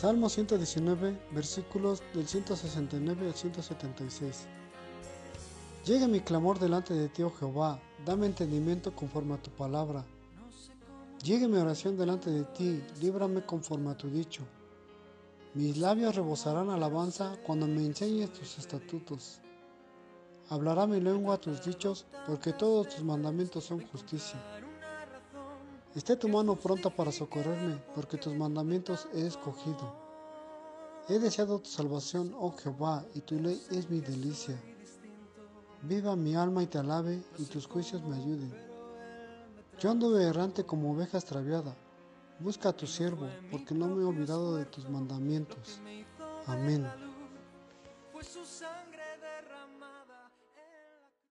Salmo 119, versículos del 169 al 176. Llegue mi clamor delante de ti, oh Jehová, dame entendimiento conforme a tu palabra. Llegue mi oración delante de ti, líbrame conforme a tu dicho. Mis labios rebosarán alabanza cuando me enseñes tus estatutos. Hablará mi lengua tus dichos, porque todos tus mandamientos son justicia. Esté tu mano pronta para socorrerme, porque tus mandamientos he escogido. He deseado tu salvación, oh Jehová, y tu ley es mi delicia. Viva mi alma y te alabe, y tus juicios me ayuden. Yo anduve errante como oveja extraviada. Busca a tu siervo, porque no me he olvidado de tus mandamientos. Amén.